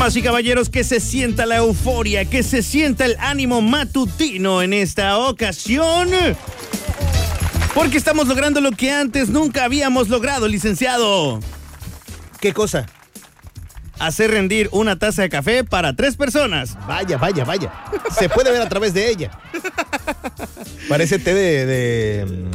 Damas y caballeros, que se sienta la euforia, que se sienta el ánimo matutino en esta ocasión. Porque estamos logrando lo que antes nunca habíamos logrado, licenciado. ¿Qué cosa? Hacer rendir una taza de café para tres personas. Vaya, vaya, vaya. Se puede ver a través de ella. Parece té de, de,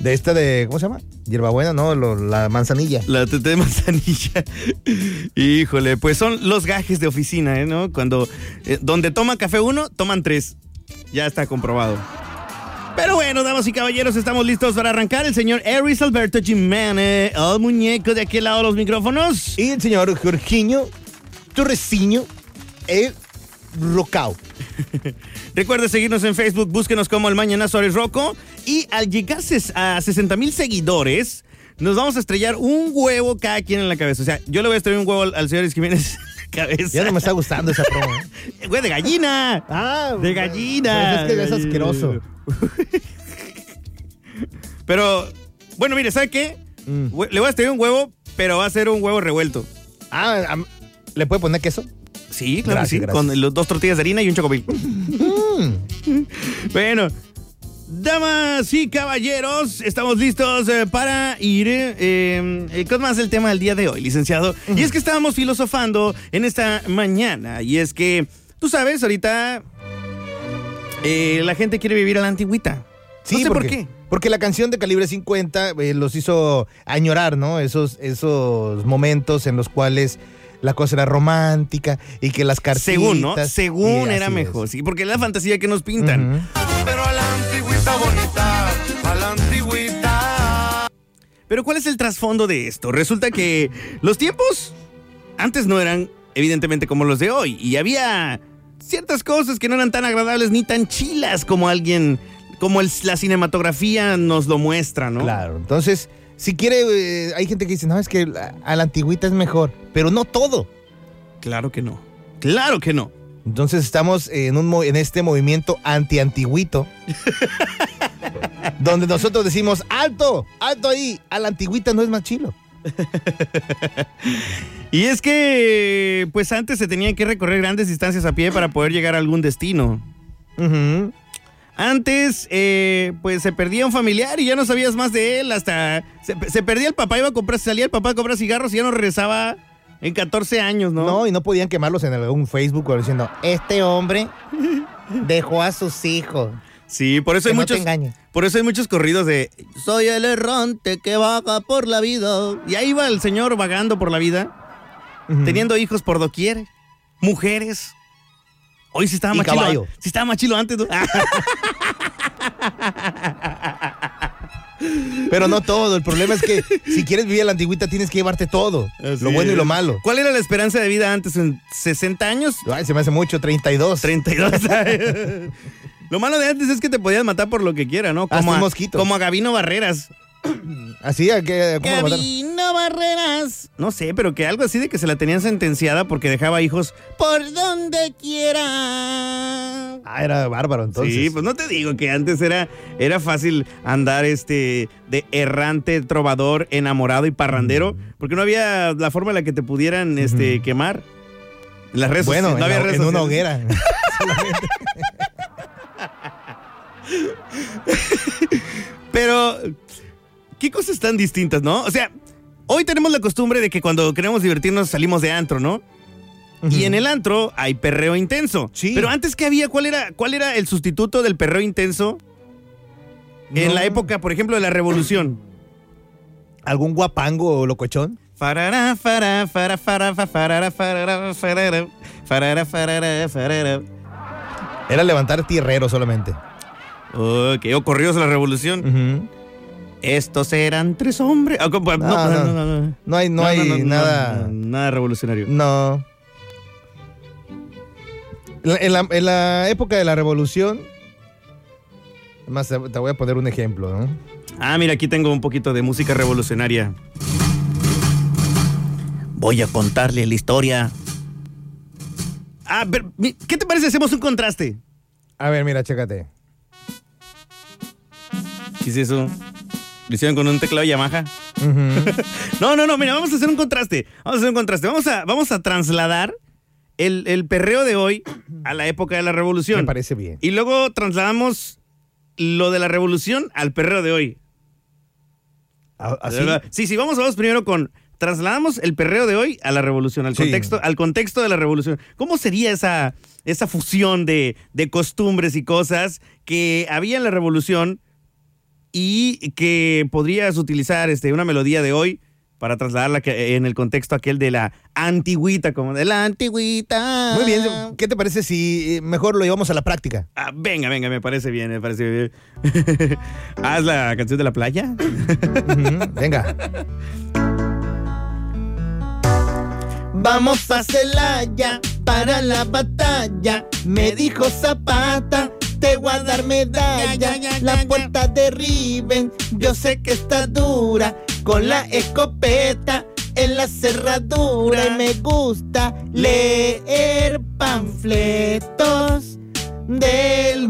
de esta de, ¿cómo se llama? Hierbabuena, no, lo- la manzanilla. La tete de manzanilla. Híjole, pues son los gajes de oficina, ¿eh? ¿no? Cuando, eh, donde toma café uno, toman tres. Ya está comprobado. Pero bueno, damas y caballeros, estamos listos para arrancar. El señor Eris Alberto Jiménez, el muñeco de aquel lado de los micrófonos. Y el señor Jorginho Torreciño el Rocao. Recuerde seguirnos en Facebook, búsquenos como el Mañanazo Ares Rocco. Y al llegar a 60 mil seguidores, nos vamos a estrellar un huevo cada quien en la cabeza. O sea, yo le voy a estrellar un huevo al, al señor Jiménez cabeza. Ya no me está gustando esa promo. ¿eh? Güey, de gallina. Ah, De gallina. Pues es que es asqueroso. Pero, bueno, mire, ¿sabe qué? Mm. Le voy a estrellar un huevo, pero va a ser un huevo revuelto. Ah, ¿le puede poner queso? Sí, claro Gracias, que sí. gracias. Con los dos tortillas de harina y un chocopil. Mm. bueno, damas y caballeros, estamos listos eh, para ir eh, eh, con más el tema del día de hoy, licenciado. Y es que estábamos filosofando en esta mañana. Y es que, tú sabes, ahorita eh, la gente quiere vivir a la antigüita. no sé por qué. Porque la canción de Calibre 50 eh, los hizo añorar, ¿no? Esos, esos momentos en los cuales la cosa era romántica y que las cartitas... Según, ¿no? Según era mejor, es. sí, porque es la fantasía que nos pintan. Pero a la antigüita bonita, a la antigüita. Pero ¿cuál es el trasfondo de esto? Resulta que los tiempos antes no eran evidentemente como los de hoy y había ciertas cosas que no eran tan agradables ni tan chilas como alguien, como el- la cinematografía nos lo muestra, ¿no? Claro, entonces, si quiere, eh, hay gente que dice, no, es que a, la antigüita es mejor, pero no todo. Claro que no. Claro que no. Entonces estamos en, un, en este movimiento anti-antiguito, donde nosotros decimos, alto, alto ahí, a la antigüita no es más chilo. Y es que, pues antes se tenían que recorrer grandes distancias a pie para poder llegar a algún destino. Ujú. Antes, eh, pues se perdía un familiar y ya no sabías más de él. Hasta se, se perdía el papá, iba a comprar, salía el papá a comprar cigarros y ya no regresaba en 14 años, ¿no? ¿no? y no podían quemarlos en algún Facebook o diciendo, este hombre dejó a sus hijos. Sí, por eso Que hay no muchos. te. Por eso hay muchos corridos de Soy el errante que vaga por la vida. Y ahí va el señor vagando por la vida, teniendo hijos por doquier, mujeres. Hoy sí estaba Y más chilo. caballo. Sí estaba más chilo antes, ¿no? Pero no todo, el problema es que si quieres vivir a la antigüita tienes que llevarte todo, Así lo bueno y lo malo. ¿Cuál era la esperanza de vida antes? ¿En 60 años? Ay, se me hace mucho, 32. 32 años. Lo malo de antes es que te podías matar por lo que quiera, ¿no? Hasta Como, un mosquito. como a Gabino Barreras. Así, ¿a qué- Barreras. No sé, pero que algo así de que se la tenían sentenciada porque dejaba hijos por donde quiera. Ah, era bárbaro entonces. Sí, pues no te digo que antes era, era fácil andar este de errante, trovador, enamorado y parrandero, porque no había la forma en la que te pudieran este, quemar. Las redes Bueno, no en, había la- redes en una hoguera. Pero, ¿qué cosas tan distintas, no? O sea, hoy tenemos la costumbre de que cuando queremos divertirnos salimos de antro, ¿no? Y en el antro hay perreo intenso. Sí. Pero antes que había, ¿cuál era, cuál era el sustituto del perreo intenso en la época, por ejemplo, de la revolución? ¿Algún guapango o locochón? Farara, fara, fara, fara, fa, farara, farara, farara, farara, farara, farara. Era levantar tierrero solamente. Ok, o corridos a la revolución. Ujú. Estos eran tres hombres. Ah. No, No, no, hay, no hay nada. nada revolucionario. No. En la, en la época de la revolución. Más te voy a poner un ejemplo, ¿no? Ah, mira, aquí tengo un poquito de música revolucionaria. Voy a contarle la historia. Ah, pero, ¿qué te parece hacemos un contraste? A ver, mira, chécate. ¿Qué es eso? ¿Lo hicieron con un teclado Yamaha? No, no, no, mira, vamos a hacer un contraste. Vamos a hacer un contraste. Vamos a, vamos a trasladar el, el perreo de hoy a la época de la revolución. Me parece bien. Y luego trasladamos lo de la revolución al perreo de hoy. A- Así. Sí, sí, vamos, vamos primero con. Trasladamos el perreo de hoy a la revolución, al Sí. contexto, al contexto de la revolución. ¿Cómo sería esa, esa fusión de, de costumbres y cosas que había en la revolución y que podrías utilizar este, una melodía de hoy para trasladarla que- en el contexto aquel de la antigüita, como de la antigüita? Muy bien. ¿Qué te parece si eh, mejor lo llevamos a la práctica? Ah, venga, venga, me parece bien, me parece bien. Haz la canción de la playa. Venga. Vamos a Celaya para la batalla. Me dijo Zapata, te voy a dar medalla. Ya, ya, ya, La puerta derriben, yo sé que está dura. Con la escopeta en la cerradura. Y me gusta leer panfletos del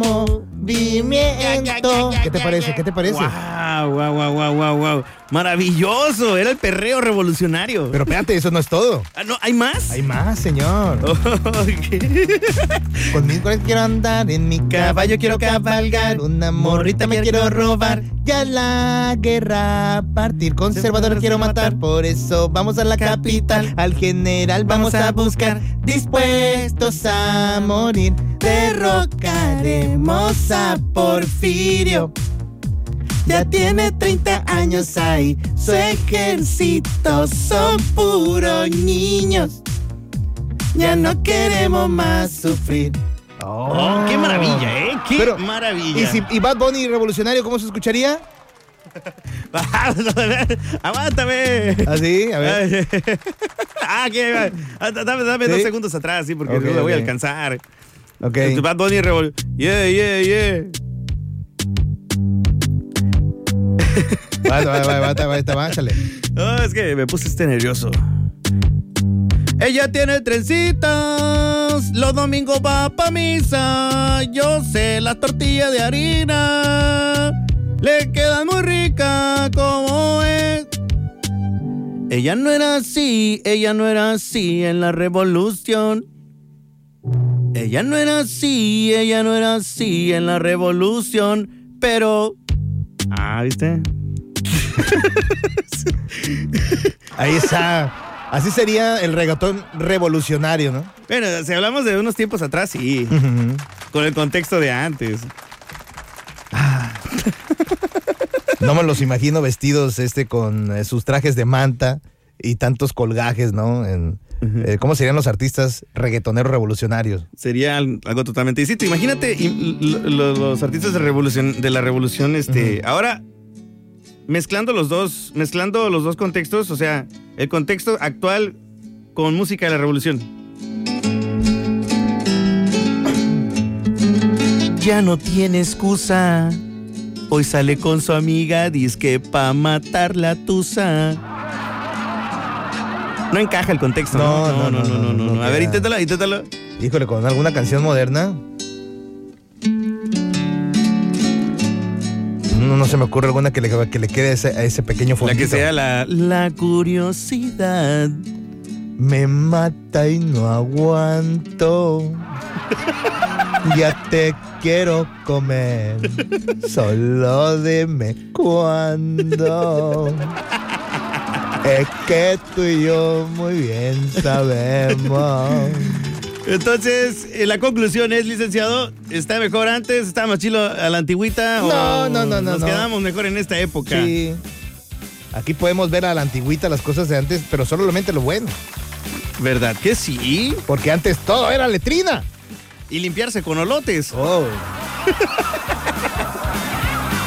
movimiento. ¿Qué te parece? ¿Qué te parece? Wow, wow, wow, wow, wow, wow. Maravilloso, era el perreo revolucionario. Pero espérate, eso no es todo. Ah, no, ¿hay más? Hay más, señor. Ok. Con mis cuales quiero andar, en mi caballo quiero cabalgar, una morrita me quiero robar, ya la guerra partir, conservadores quiero matar, por eso vamos a la capital, al general vamos a buscar, dispuestos a morir, derrocaremos a Porfirio. Ya tiene 30 años ahí, su ejército son puros niños. Ya no queremos más sufrir. Oh, qué maravilla, ¿eh? Qué Pero, maravilla. ¿Y, si, ¿Y Bad Bunny revolucionario cómo se escucharía? Aguántame. Así, a ver. ah, ¿qué? Ah, Dame, dame ¿Sí? dos segundos atrás, sí, porque Ok, no la voy a alcanzar. Ok. Bad Bunny revol... Yeah, yeah, yeah. Va, va, va, va, échale. No, es que me puse este nervioso. Ella tiene trencitas, los domingos va pa' misa. Yo sé, las tortillas de harina le quedan muy ricas como es. Ella no era así, ella no era así en la revolución. Ella no era así, ella no era así en la revolución, pero... Ah, ¿viste? Ahí está. Así sería el reggaetón revolucionario, ¿no? Bueno, si hablamos de unos tiempos atrás, sí. Con el contexto de antes. No me los imagino vestidos este con eh, sus trajes de manta y tantos colgajes, ¿no? En, eh, ¿Cómo serían los artistas reggaetoneros revolucionarios? Sería al- algo totalmente distinto. Imagínate los artistas de, revolución, de la revolución, este, ahora mezclando los dos, mezclando los dos contextos, o sea, el contexto actual con música de la revolución. Ya no tiene excusa. Hoy sale con su amiga, que pa' matar la tusa. No encaja el contexto, ¿no? No, no, no, no, no A ver, inténtalo, inténtalo. Híjole, con alguna canción moderna. No, no se me ocurre alguna que le, que le quede a ese, a ese pequeño La fondito. que sea la, la curiosidad. Me mata y no aguanto. Ya te quiero comer. Solo dime cuándo. Es que tú y yo muy bien sabemos. Entonces, eh, la conclusión es, licenciado, ¿está mejor antes? ¿Está más chilo a la antigüita? No, o no, no, no, Nos no. quedamos mejor en esta época. Sí. Aquí podemos ver a la antigüita las cosas de antes, pero solamente lo bueno. ¿Verdad que sí? Porque antes todo era letrina. Y limpiarse con olotes. Oh.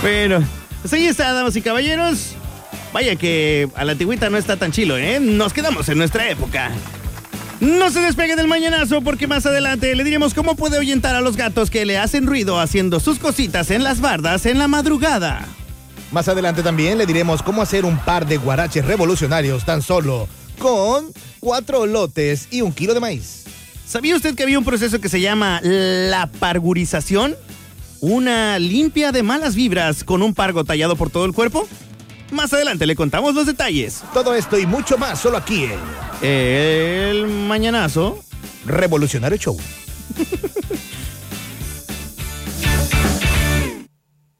Bueno, pues ahí está, damas y caballeros. Vaya que a la antigüita no está tan chilo, ¿eh? Nos quedamos en nuestra época. No se despegue del mañanazo porque más adelante le diremos cómo puede ahuyentar a los gatos que le hacen ruido haciendo sus cositas en las bardas en la madrugada. Más adelante también le diremos cómo hacer un par de guaraches revolucionarios tan solo con cuatro lotes y un kilo de maíz. ¿Sabía usted que había un proceso que se llama la pargurización? Una limpia de malas vibras con un pargo tallado por todo el cuerpo. Más adelante le contamos los detalles. Todo esto y mucho más solo aquí en El mañanazo Revolucionario Show.